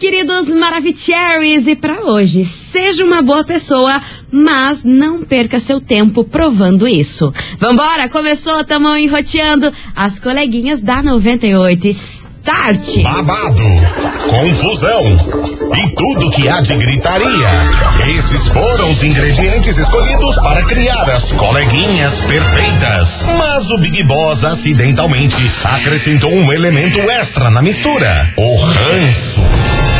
queridos Maravicheries, e para hoje, seja uma boa pessoa, mas não perca seu tempo provando isso. Vambora, começou, tamo enroteando as coleguinhas da 98. Start! Babado, confusão e tudo que há de gritaria. Esses foram os ingredientes escolhidos para criar as coleguinhas perfeitas. Mas o Big Boss acidentalmente acrescentou um elemento extra na mistura: o ranço.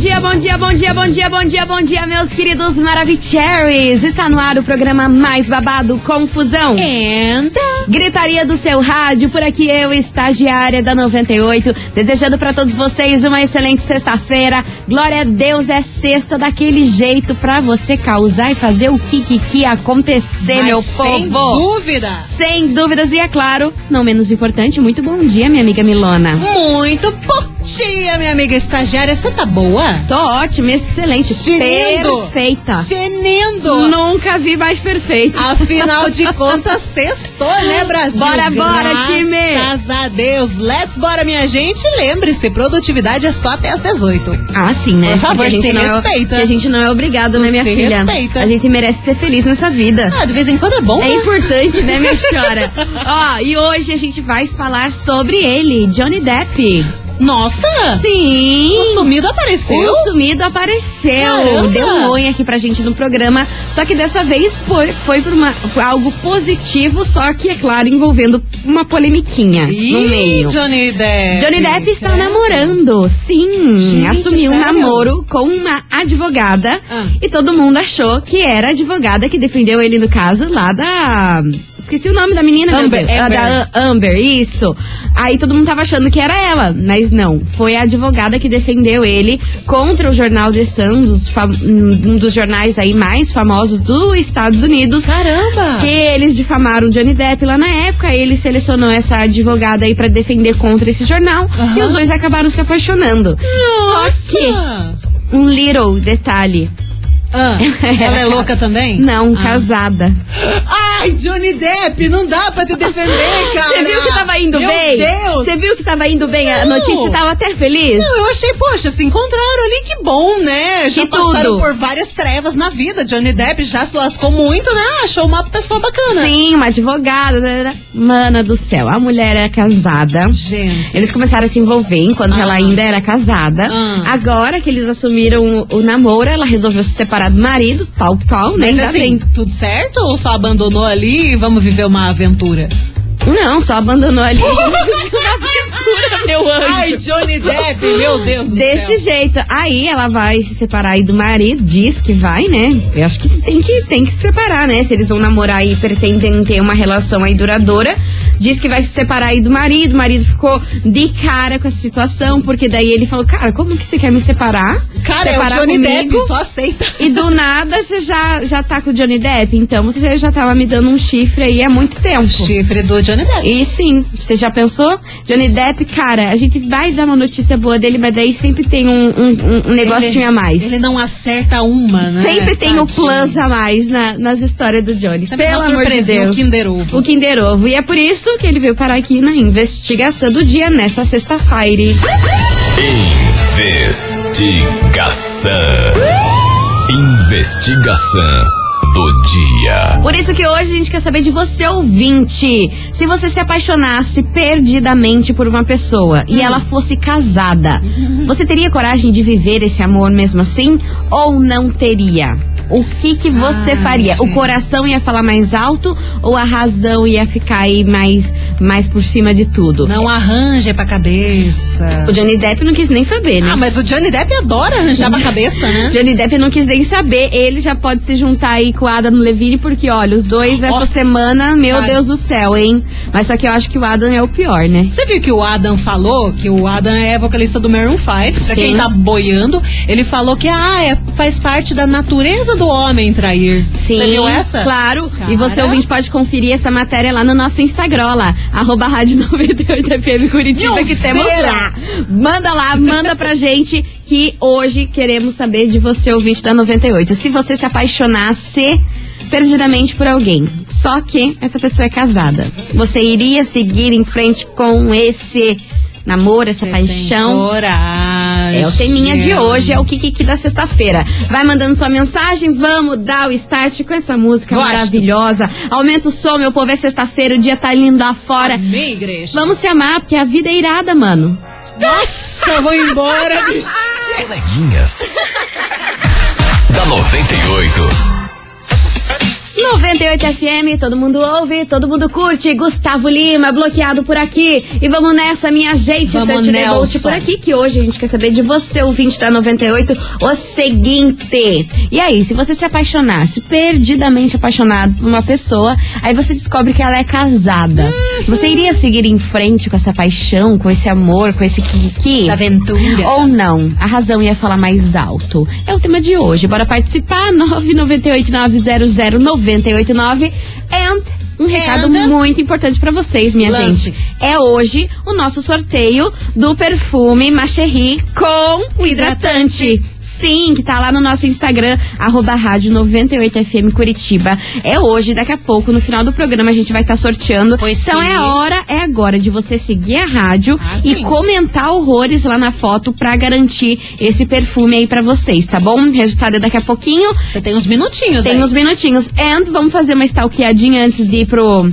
Bom dia, bom dia, bom dia, bom dia, bom dia, bom dia, meus queridos Maravicheries. Está no ar o programa mais babado, Confusão. Enta. Gritaria do seu rádio, por aqui eu, estagiária da 98, desejando para todos vocês uma excelente sexta-feira. Glória a Deus, é sexta daquele jeito pra você causar e fazer o que acontecer, Mas meu sem povo. dúvida. Sem dúvidas, e é claro, não menos importante, muito bom dia, minha amiga Milona. Muito bom dia, minha amiga estagiária. Você tá boa? Tô ótima, excelente, Chinendo. perfeita. Chenendo. Nunca vi mais perfeita. Afinal de contas, sextou, né, Brasil? Bora, bora, Graças time. Graças a Deus. Let's bora, minha gente. Lembre-se, produtividade é só até as 18. Ah, sim, né? Por favor, a gente se não É, respeita. porque a gente não é obrigado, né, minha Se filha? respeita. A gente merece ser feliz nessa vida. Ah, de vez em quando é bom, É né? importante, né, minha chora? Ó, e hoje a gente vai falar sobre ele, Johnny Depp. Nossa! Sim! O sumido apareceu? O sumido apareceu. Caramba! Deu um oi aqui pra gente no programa. Só que dessa vez foi, foi por uma, algo positivo, só que, é claro, envolvendo uma polemiquinha Ih, no meio. Johnny Depp. Johnny Depp está Credo. namorando, sim. Gente, assumiu um sério? namoro com uma advogada. Ah. E todo mundo achou que era a advogada que defendeu ele no caso lá da. Esqueci o nome da menina, Amber. Ah, Amber. Da Am- Amber, isso. Aí todo mundo tava achando que era ela, mas não. Foi a advogada que defendeu ele contra o jornal The Sun, dos um dos jornais aí mais famosos dos Estados Unidos. Caramba! Que eles difamaram Johnny Depp lá na época, ele selecionou essa advogada aí pra defender contra esse jornal Aham. e os dois acabaram se apaixonando. Nossa! Só que um little detalhe. Ah, ela é louca também? Não, Ah. casada. Ai, Johnny Depp, não dá pra te defender, cara. Você viu que tava indo Meu bem? Deus. Você viu que tava indo bem a Não. notícia? Você tava até feliz? Não, eu achei, poxa, se encontraram ali, que bom, né? Já Que passaram tudo. por várias trevas na vida. Johnny Depp já se lascou muito, né? Achou uma pessoa bacana. Sim, uma advogada. tarará. Mana do céu, a mulher era casada. Gente. Eles começaram a se envolver enquanto Ah. ela ainda era casada. Ah. Agora que eles assumiram o, o namoro, ela resolveu se separar do marido, tal, tal, né? Mas Ainda assim, bem. tudo certo? Ou só abandonou ali e vamos viver uma aventura? Não, só abandonou ali. Meu anjo. Ai, Johnny Depp, meu Deus do Desse céu. jeito. Aí ela vai se separar aí do marido, diz que vai, né? Eu acho que tem que, tem que se separar, né? Se eles vão namorar e pretendem ter uma relação aí duradoura. Diz que vai se separar aí do marido. O marido ficou de cara com essa situação, porque daí ele falou: Cara, como que você quer me separar? Cara, é o separar Johnny comigo? Depp, só aceita. E do nada você já, já tá com o Johnny Depp. Então você já tava me dando um chifre aí há muito tempo. Chifre do Johnny Depp. E sim, você já pensou? Johnny Depp, cara, a gente vai dar uma notícia boa dele, mas daí sempre tem um, um, um negocinho Ele- a mais. Ele não acerta uma, né? Sempre tem o Tadinho. plus a mais na- nas histórias do Johnny. Sempre Pelo amor de Deus. o Kinder Ovo. O Kinder Ovo. E é por isso que ele veio parar aqui na investigação do dia, nessa sexta-feira. Investigação. Investigação do dia. Por isso que hoje a gente quer saber de você, ouvinte. Se você se apaixonasse perdidamente por uma pessoa e ela fosse casada, você teria coragem de viver esse amor mesmo assim? Ou não teria? O que que você Ah, faria? O coração ia falar mais alto ou a razão ia ficar aí mais, mais por cima de tudo? Não arranja pra cabeça. O Johnny Depp não quis nem saber, né? Ah, mas o Johnny Depp adora arranjar pra cabeça, né? Johnny Depp não quis nem saber. Ele já pode se juntar aí com o Adam Levine, porque olha, os dois essa Nossa. semana, meu. Deus do céu, hein? Mas só que eu acho que o Adam é o pior, né? Você viu que o Adam falou que o Adam é vocalista do Maroon 5, pra Sim. quem tá boiando, ele falou que ah, é- faz parte da natureza do homem trair. Sim, Você viu essa? Claro. Cara. E você ouvinte pode conferir essa matéria lá no nosso Instagram, lá. arroba rádio 98FM Curitiba, que temos lá. Manda lá, manda pra gente que hoje queremos saber de você, ouvinte da 98. Se você se apaixonasse perdidamente por alguém, só que essa pessoa é casada, você iria seguir em frente com esse namoro, essa paixão? Coragem. É o teminha de hoje, é o Kiki da sexta-feira. Vai mandando sua mensagem, vamos dar o start com essa música Gosto. maravilhosa. Aumenta o som, meu povo, é sexta-feira, o dia tá lindo lá fora. Amém, igreja. Vamos se amar, porque a vida é irada, mano. Nossa, eu vou embora, bicho. Coleguinhas. da 98. 98 FM, todo mundo ouve, todo mundo curte. Gustavo Lima, bloqueado por aqui. E vamos nessa, minha gente. Vamos. Bolt por aqui, que hoje a gente quer saber de você, ouvinte da 98, o seguinte. E aí, se você se apaixonasse, perdidamente apaixonado por uma pessoa, aí você descobre que ela é casada. Você iria seguir em frente com essa paixão, com esse amor, com esse kiki? Essa aventura. Ou não? A razão ia falar mais alto. É o tema de hoje. Bora participar? 998-900-989. And um recado And? muito importante pra vocês, minha Lance. gente. É hoje o nosso sorteio do perfume Macherry com o hidratante. Sim, que tá lá no nosso Instagram, arroba rádio 98FM Curitiba. É hoje, daqui a pouco, no final do programa, a gente vai estar sorteando. Pois então sim. é a hora, é agora de você seguir a rádio Ah, e sim. comentar horrores lá na foto pra garantir esse perfume aí pra vocês, tá bom? O resultado é daqui a pouquinho. Você tem uns minutinhos Tem aí. uns minutinhos. And vamos fazer uma stalkeadinha antes de ir pro,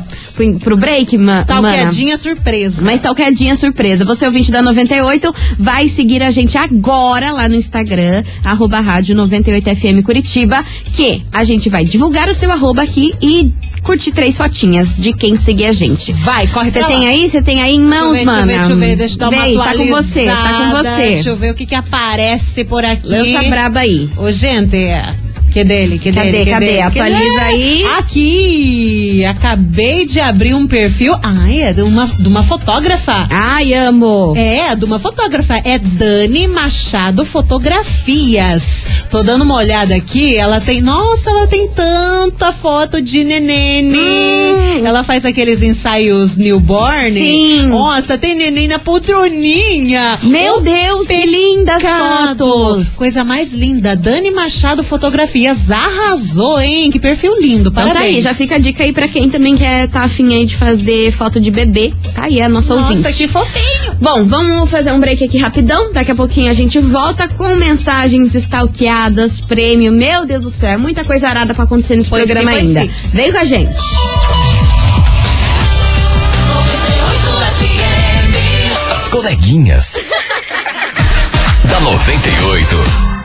pro, break, ma mana? Talqueadinha surpresa. Uma stalkeadinha surpresa. Você, ouvinte da 98, vai seguir a gente agora lá no Instagram, arroba rádio 98FM Curitiba, que a gente vai divulgar o seu arroba aqui e curtir três fotinhas de quem seguir a gente. Vai, corre Você tem lá. aí? Você tem aí em mãos, deixa eu ver, mana? Deixa eu ver, deixa eu dar uma Vem, tá com você, tá com você. Deixa eu ver o que que aparece por aqui. Lança braba aí. Ô, gente, que dele, que Cadê, dele, cadê? que Atualiza aí. Aqui, acabei de abrir um perfil. Ah, é de uma, de uma fotógrafa. Ai, amo. É, de uma fotógrafa. É Dani Machado Fotografias. Tô dando uma olhada aqui. Ela tem. Nossa, ela tem tanta foto de nenene. Hum. Ela faz aqueles ensaios newborn. Sim. Nossa, tem neném na poltroninha. Meu Deus, que lindas Pecado. fotos. Coisa mais linda. Dani Machado Fotografias arrasou, hein? Que perfil lindo. Então Parabéns. tá aí, já fica a dica aí pra quem também quer tá afim aí de fazer foto de bebê. Tá aí, a nossa ouvinte. Nossa, que fofinho. Bom, vamos fazer um break aqui rapidão. Daqui a pouquinho a gente volta com mensagens stalkeadas, prêmio. Meu Deus do céu, é muita coisa arada pra acontecer nesse Pois programa sim, ainda. sim. Vem com a gente. As coleguinhas. da 98.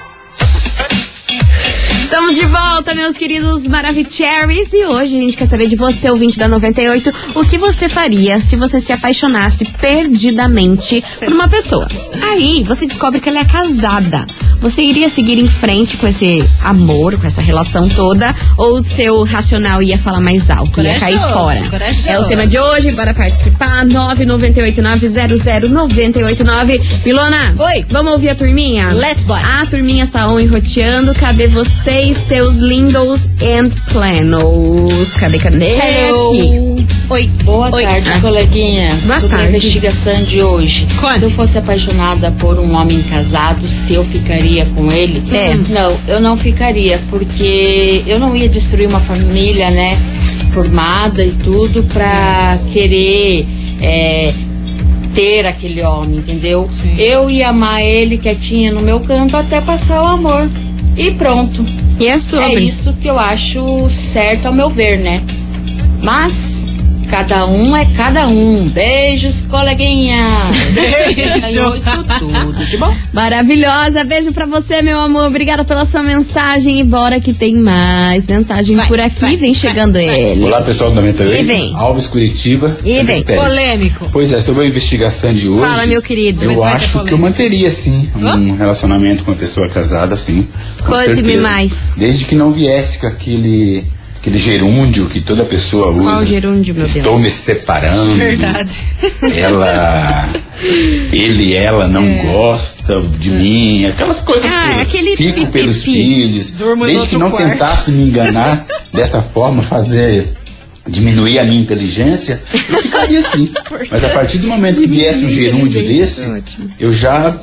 Estamos de volta, meus queridos Maravicheries. E hoje a gente quer saber de você, ouvinte da 98, o que você faria se você se apaixonasse perdidamente por uma pessoa. Aí você descobre que ela é casada. Você iria seguir em frente com esse amor, com essa relação toda? Ou o seu racional ia falar mais alto, ia cair fora? corajoso. É o tema de hoje, bora participar. 998900989. Milona, Oi. vamos ouvir a turminha? Let's boy. A turminha tá on enroteando. Cadê vocês, seus lindos and planos? Cadê, cadê? Aqui. Oi. Boa Oi. tarde, Ah. coleguinha. Boa Sobre tarde. a investigação de hoje. Conte. Se eu fosse apaixonada por um homem casado, se eu ficaria com ele? É. Não, eu não ficaria, porque eu não ia destruir uma família, né? Formada e tudo pra querer é, ter aquele homem, entendeu? Sim. Eu ia amar ele quietinha no meu canto até passar o amor. E pronto. E é É sobre. isso que eu acho certo ao meu ver, né? Mas cada um é cada um. Beijos, coleguinha. Beijo. Tudo de bom? Maravilhosa. Beijo pra você, meu amor. Obrigada pela sua mensagem. E bora que tem mais mensagem Vai, por aqui. vai, vem vai, chegando ele. Olá pessoal do 98. E vem. Alves Curitiba. E vem. Polêmico. Pois é, sobre a investigação de hoje. Fala, meu querido. Eu vai ter acho que polêmica. eu manteria sim um relacionamento com uma pessoa casada, sim. Conte-me mais. Desde que não viesse com aquele aquele gerúndio que toda pessoa usa. Qual gerúndio, meu Estou Deus? me separando. Verdade. Ela ele e ela não gostam de mim, aquelas coisas Ah, todas. aquele Fico pipipi. pelos filhos. Durmo Desde que não quarto. tentasse me enganar dessa forma, fazer diminuir a minha inteligência, eu ficaria assim. Mas a partir do momento que viesse um gerúndio desse, eu já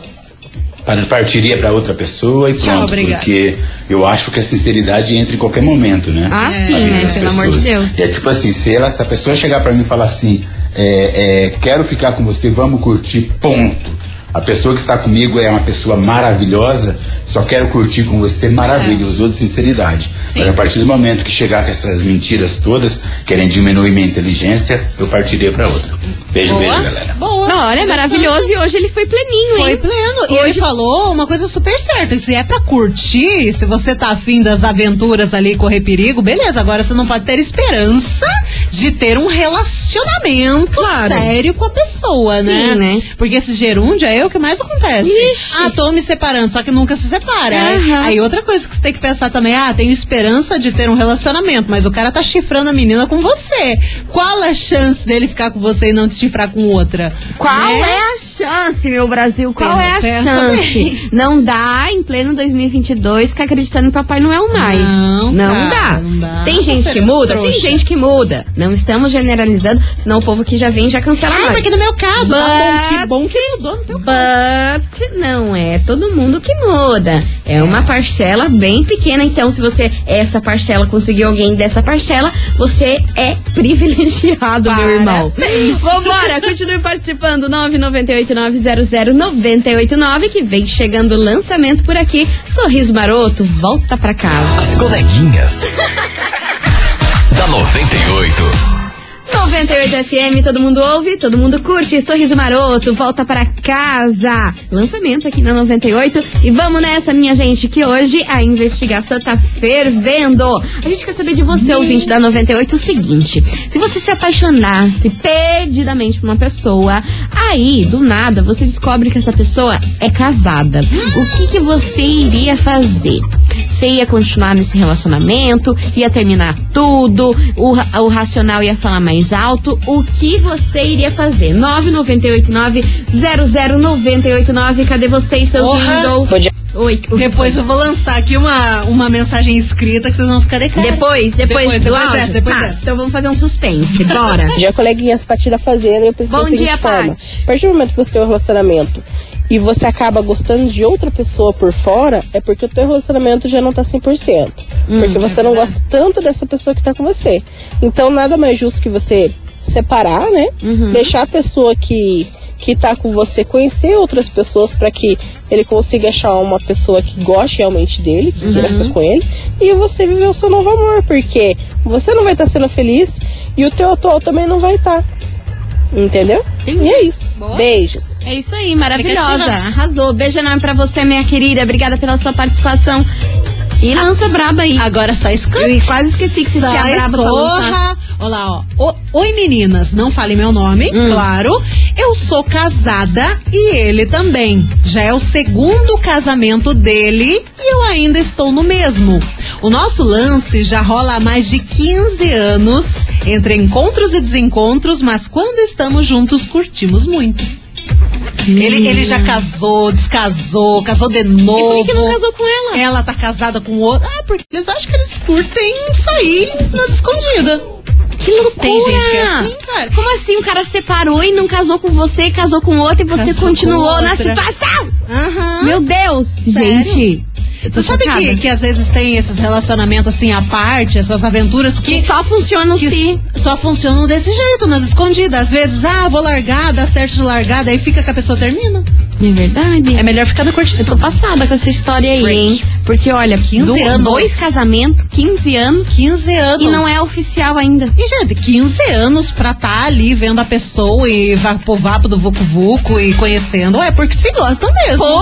partiria para outra pessoa e Tchau, pronto. obrigada. Porque eu acho que a sinceridade entra em qualquer momento, né? Ah, sim, Na vida né? Pelo amor de. Deus. É tipo assim, se, ela, se a pessoa chegar pra mim e falar assim, é, é, quero ficar com você, vamos curtir, ponto. A pessoa que está comigo é uma pessoa maravilhosa, só quero curtir com você, maravilha, usou de sinceridade. Sim. Mas a partir do momento que chegar com essas mentiras todas, querendo diminuir minha inteligência, eu partiria pra outra. Beijo, Boa. beijo, galera. Boa. Não, olha, é maravilhoso e hoje ele foi pleninho, Foi hein? pleno. E ele falou uma coisa super certa. Se é pra curtir, se você tá afim das aventuras ali e correr perigo, beleza. Agora você não pode ter esperança de ter um relacionamento Claro. sério com a pessoa, né? Sim, né? Porque esse gerúndio é o que mais acontece. Ixi. Ah, tô me separando, só que nunca se separa. Aham. Aí outra coisa que você tem que pensar também, ah, tenho esperança de ter um relacionamento, mas o cara tá chifrando a menina com você. Qual a chance dele ficar com você e não te chifrar com outra? Qual Né? é a chance, meu Brasil? Qual é a chance? bem. Não dá, em pleno 2022, ficar acreditando em Papai Noel mais. Não, não, cara, dá. não dá. Tem gente Você que é muda? trouxa. Tem gente que muda. Não estamos generalizando, senão o povo que já vem já cancela Ah, nós. porque no meu caso, tá bom, que bom But- que mudou no teu caso. But não é todo mundo que muda. É uma parcela bem pequena. Então, se você, essa parcela, conseguiu alguém dessa parcela, você é privilegiado, meu irmão. Vambora, continue participando. 998-900-989, que vem chegando o lançamento por aqui. Sorriso Maroto, volta pra casa. As coleguinhas. da 98. 98 FM, todo mundo ouve, todo mundo curte. Sorriso Maroto, volta para casa. Lançamento aqui na 98. E vamos nessa, minha gente, que hoje a investigação tá fervendo. A gente quer saber de você, ouvinte da 98, o seguinte: se você se apaixonasse perdidamente por uma pessoa, aí, do nada, você descobre que essa pessoa é casada. O que, que você iria fazer? Você ia continuar nesse relacionamento, ia terminar tudo, o, o racional ia falar mais alto. O que você iria fazer? 998900989. Cadê vocês, seus Porra. lindos? Oi. o que Depois foi? eu vou lançar aqui uma, uma mensagem escrita que vocês vão ficar de cara. Depois, depois, Depois, do depois dessa, depois Tá, dessa. Então vamos fazer um suspense. Bora. Já coleguinhas pra tirar fazendo, eu penso Bom da dia, forma. Paty. A partir do momento que você tem um relacionamento e você acaba gostando de outra pessoa por fora, é porque o teu relacionamento já não tá 100%. Hum, porque você é não gosta tanto dessa pessoa que tá com você. Então nada mais justo que você separar, né? Uhum. Deixar a pessoa que que tá com você conhecer outras pessoas para que ele consiga achar uma pessoa que goste realmente dele, que queira Uhum. ficar com ele, e você viver o seu novo amor, porque você não vai estar sendo feliz e o teu atual também não vai estar. Entendeu? Entendi. E é isso. Boa. Beijos. É isso aí, maravilhosa. Arrasou. Beijo enorme pra você, minha querida. Obrigada pela sua participação. E lança braba aí. Agora só escuta. Eu quase esqueci que você tinha braba pra lançar. escorra. Olha lá, ó. Oi, meninas. Não fale meu nome, Hum. claro. Eu sou casada e ele também. Já é o segundo casamento dele e eu ainda estou no mesmo. O nosso lance já rola há mais de 15 anos, entre encontros e desencontros, mas quando estamos juntos, curtimos muito. Ele, ele já casou, descasou, casou de novo. E por que que não casou com ela? Ela tá casada com outro. Ah, porque eles acham que eles curtem sair nas escondidas. Que loucura! Tem gente que é assim, cara. Como assim? O cara separou e não casou com você, casou com outro e você Casou continuou na situação? Aham. Meu Deus! Sério? Gente, Você sabe que, que às vezes tem esses relacionamentos assim à parte, essas aventuras que. Que só funcionam que se... s- só funcionam desse jeito, nas escondidas. Às vezes, ah, vou largar, dá certo de largar, daí fica que a pessoa termina. É verdade. É melhor ficar na Eu curtição. tô passada com essa história aí, Break. hein? Porque, olha, 15 do- anos. dois casamentos, 15 anos, 15 anos. e não é oficial ainda. E, gente, 15 anos pra estar ali vendo a pessoa e va- pro vapo do Vucu Vucu e conhecendo. É porque se gostam mesmo. Pô,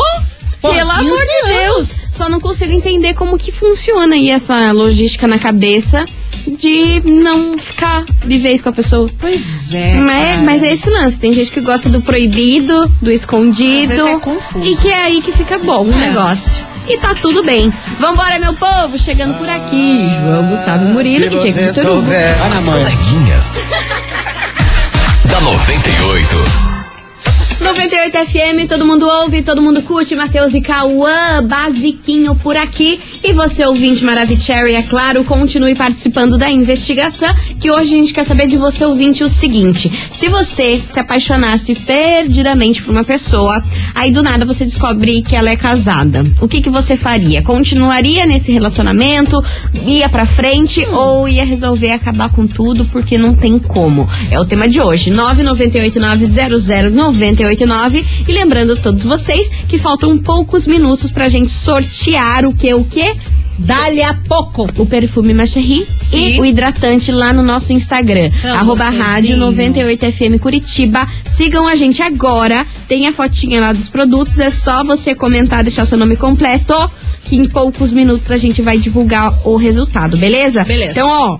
Pô, pelo 15 amor de. Deus! Só não consigo entender como que funciona aí essa logística na cabeça de não ficar de vez com a pessoa. Pois é. Não é, cara. mas é esse lance. Tem gente que gosta do proibido, do escondido. Às vezes é confuso. E que é aí que fica bom o É. negócio. E tá tudo bem. Vambora, meu povo! Chegando por aqui, João Gustavo Murilo e Diego Vitor Hugo. As coleguinhas. da 98. 98 FM, todo mundo ouve, todo mundo curte. Matheus e Cauã, basiquinho por aqui. E você, ouvinte Maravicherry, é claro, continue participando da investigação, que hoje a gente quer saber de você, ouvinte, o seguinte. Se você se apaixonasse perdidamente por uma pessoa, aí do nada você descobre que ela é casada, o que, que você faria? Continuaria nesse relacionamento? Ia pra frente ou ia resolver acabar com tudo porque não tem como? É o tema de hoje. 998900989 e lembrando a todos vocês que faltam poucos minutos pra gente sortear o que o que? Dali a pouco. O perfume Macherry e o hidratante lá no nosso Instagram. Tão arroba gostosinho. rádio 98FM Curitiba. Sigam a gente agora. Tem a fotinha lá dos produtos. É só você comentar, deixar seu nome completo. Que em poucos minutos a gente vai divulgar o resultado, beleza? Beleza. Então, ó,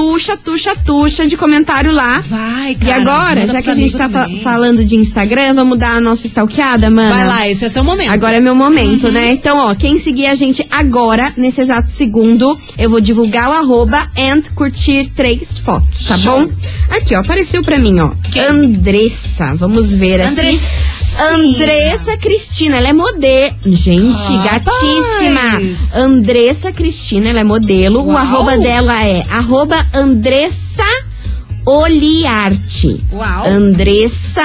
tuxa, tuxa, tuxa de comentário lá. Vai, E cara. agora, manda já que a gente tá fa- falando de Instagram, vamos dar a nossa stalkeada, mano? Vai lá, esse é o seu momento. Agora é meu momento, né? Então, ó, quem seguir a gente agora, nesse exato segundo, eu vou divulgar o arroba and curtir três fotos, tá Show. bom? Aqui, ó, apareceu pra mim, ó. Andressa. Vamos ver aqui. Andressinha. Andressa Cristina, ela é modelo. Gente, Rapaz. gatíssima. Andressa Cristina, ela é modelo. O Uau. arroba dela é arroba Andressa Oliarte. Uau. Andressa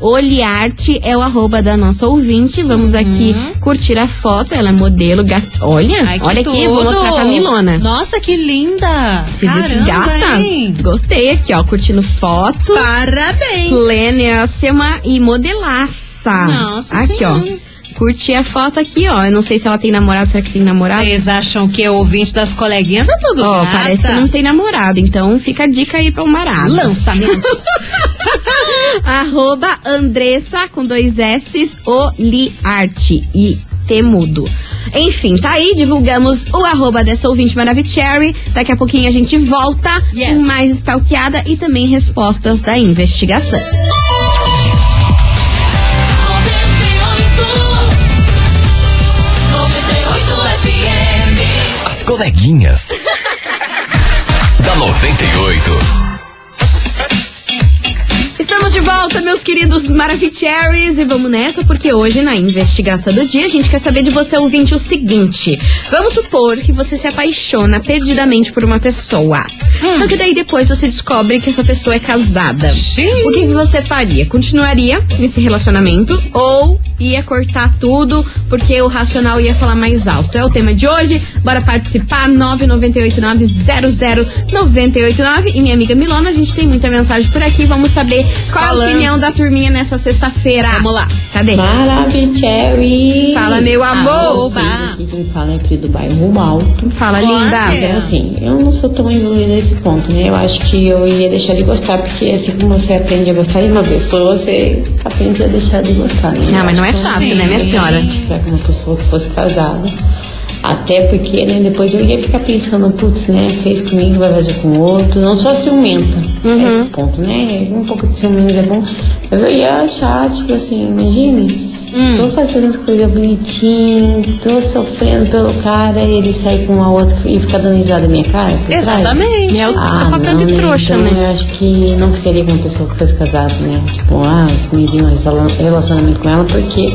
Oliarte é o arroba da nossa ouvinte. Vamos aqui curtir a foto. Ela é modelo. Gat... Olha, Uhum. Ai, olha aqui, eu vou tudo. mostrar pra Milona. Nossa, que linda. Você viu que Caramba, gata? hein? Gostei aqui, ó, curtindo foto. Parabéns. Plenéssima e modelaça. Nossa Aqui, Senhora. ó. Curti a foto aqui, ó. Eu não sei se ela tem namorado. Será que tem namorado? Vocês acham que é ouvinte das coleguinhas é tudo Ó, gata. parece que não tem namorado. Então fica a dica aí pra um marado. Lançamento. Arroba Andressa com dois S Oliarte e temudo. Enfim, tá aí, divulgamos o arroba dessa ouvinte Maravicherry. Daqui a pouquinho a gente volta Yes. com mais stalkeada e também respostas da investigação. As coleguinhas. da 98. Estamos de volta, meus queridos Maravicheries, e vamos nessa, porque hoje, na investigação do dia, a gente quer saber de você, ouvinte, o seguinte. Vamos supor que você se apaixona perdidamente por uma pessoa. Só que daí depois você descobre que essa pessoa é casada. Xiii. O que, que você faria? Continuaria nesse relacionamento ou ia cortar tudo porque o racional ia falar mais alto? É o tema de hoje. Bora participar. 998900989. E minha amiga Milona, a gente tem muita mensagem por aqui. Vamos saber qual a Falando. opinião da turminha nessa sexta-feira. Vamos lá. Cadê? Maravicherry! Fala, meu amor. Aqui quem fala é Pri do bairro Alto. Fala, Olha. linda. Então, assim, eu não sou tão envolvida nesse ponto, né? Eu acho que eu ia deixar de gostar, porque assim como você aprende a gostar de uma pessoa, você aprende a deixar de gostar, né? Não, mas não é fácil, eu né, minha ia senhora? Ficar com uma pessoa que fosse casada. Até porque, né, depois eu ia ficar pensando, putz, né, fez comigo, vai fazer com outro. Não sou ciumenta, Uhum. esse ponto, né? Um pouco de ciúmes é bom. Eu ia achar, tipo assim, imagine, Hum. tô fazendo as coisas bonitinhas, tô sofrendo pelo cara e ele sai com uma outra e fica dando risada na minha cara. Exatamente. É o, Ah, papel não, de trouxa, então né? Eu acho que não ficaria com uma pessoa que fosse casada, né? Tipo, ah, assumiria um rela- relacionamento com ela, porque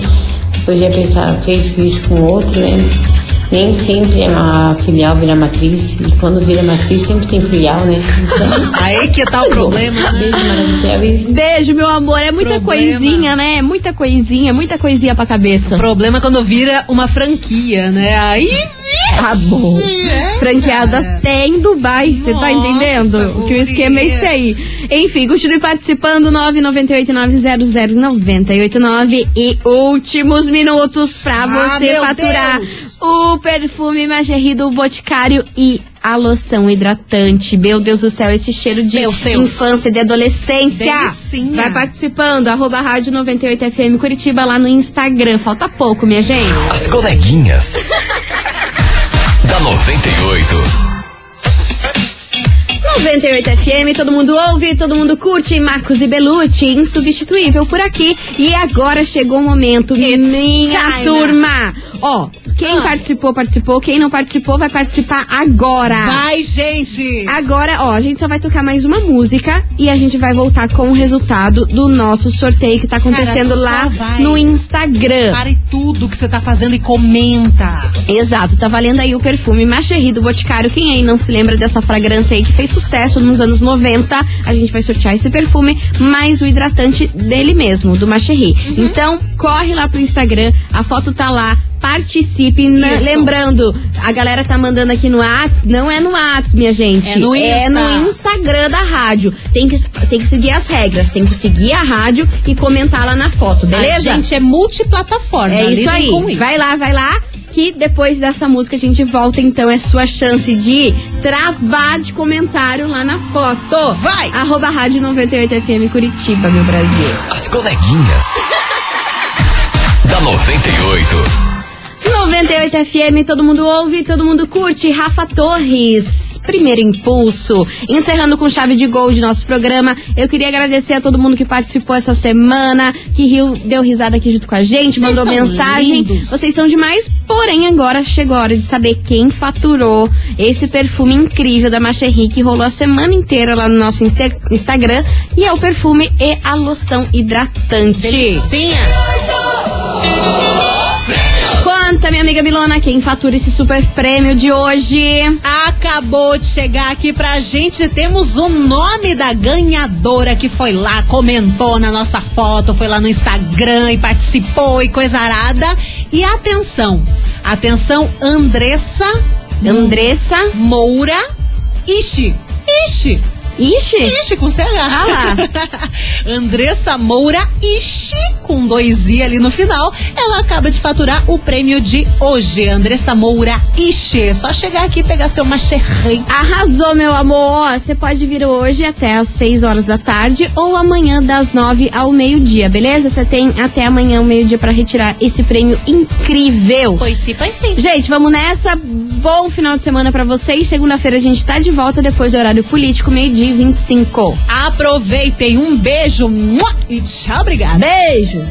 depois ia pensar, fez isso com outro, né? Nem sempre é uma filial vira matriz, e quando vira matriz sempre tem filial, né? Então, Aí que tá o problema, né? beijo maravilhoso. Beijo, meu amor. É muita Problema. coisinha, né? Muita coisinha, muita coisinha pra cabeça. O problema é quando vira uma franquia, né? Aí. Acabou. É, Franqueada cara. até em Dubai, você tá entendendo? Que o esquema é esse aí. Enfim, continue participando, 998900989 e últimos minutos pra Ah, você faturar Deus. o perfume Magerri do Boticário e a loção hidratante. Meu Deus do céu, esse cheiro de Deus, Deus. infância e de adolescência. Delicinha. Vai participando, arroba rádio 98FM Curitiba lá no Instagram. Falta pouco, minha gente. As coleguinhas. da 98. 98 FM, todo mundo ouve, todo mundo curte. Marcos e Belucci, insubstituível por aqui. E agora chegou o momento, It's minha time. turma. Ó, Quem Ah. participou, participou. Quem não participou, vai participar agora. Vai, gente! Agora, ó, a gente só vai tocar mais uma música e a gente vai voltar com o resultado do nosso sorteio que tá acontecendo Cara, lá vai. no Instagram. Pare tudo que você tá fazendo e comenta. Exato, tá valendo aí o perfume Macherry do Boticário. Quem aí não se lembra dessa fragrância aí que fez sucesso nos anos 90, a gente vai sortear esse perfume, mais o hidratante dele mesmo, do Macherry. Uhum. Então, corre lá pro Instagram, a foto tá lá. Participe? Isso. lembrando, a galera tá mandando aqui no Whats, não é no Whats, minha gente. É no É Insta. no Instagram da rádio. Tem que, tem que seguir as regras, tem que seguir a rádio e comentar lá na foto, beleza? A gente é multiplataforma. É isso aí. com isso. Vai lá, vai lá. Que depois dessa música a gente volta, então é sua chance de travar de comentário lá na foto. Vai! Arroba Rádio 98FM Curitiba, meu Brasil. As coleguinhas. da 98. 98 FM, todo mundo ouve, todo mundo curte. Rafa Torres, primeiro impulso. Encerrando com chave de gol de nosso programa. Eu queria agradecer a todo mundo que participou essa semana, que riu, deu risada aqui junto com a gente, Vocês mandou mensagem. lindos. Vocês são demais, porém agora chegou a hora de saber quem faturou esse perfume incrível da Macherry que rolou a semana inteira lá no nosso Insta- Instagram. E é o perfume e a loção hidratante. Delicinha. Minha amiga Milona, quem fatura esse super prêmio de hoje? Acabou de chegar aqui pra gente. Temos o nome da ganhadora que foi lá, comentou na nossa foto, foi lá no Instagram e participou e coisa arada. E atenção, atenção, Andressa Andressa. Moura Ishi. Ishi. Ixi! Ishi com CH. Ah lá. Andressa Moura Ishi, com dois I ali no final. Ela acaba de faturar o prêmio de hoje. Andressa Moura Ishi. É Só chegar aqui e pegar seu macherrei. Arrasou, meu amor! Você pode vir hoje até às 6 horas da tarde ou amanhã das 9 ao meio-dia, beleza? Você tem até amanhã ao meio-dia pra retirar esse prêmio incrível. Pois sim, pois sim. Gente, vamos nessa. Bom final de semana pra vocês. Segunda-feira a gente tá de volta depois do horário político, meio-dia e 25. Aproveitem. Um beijo. E tchau, obrigada. Beijo!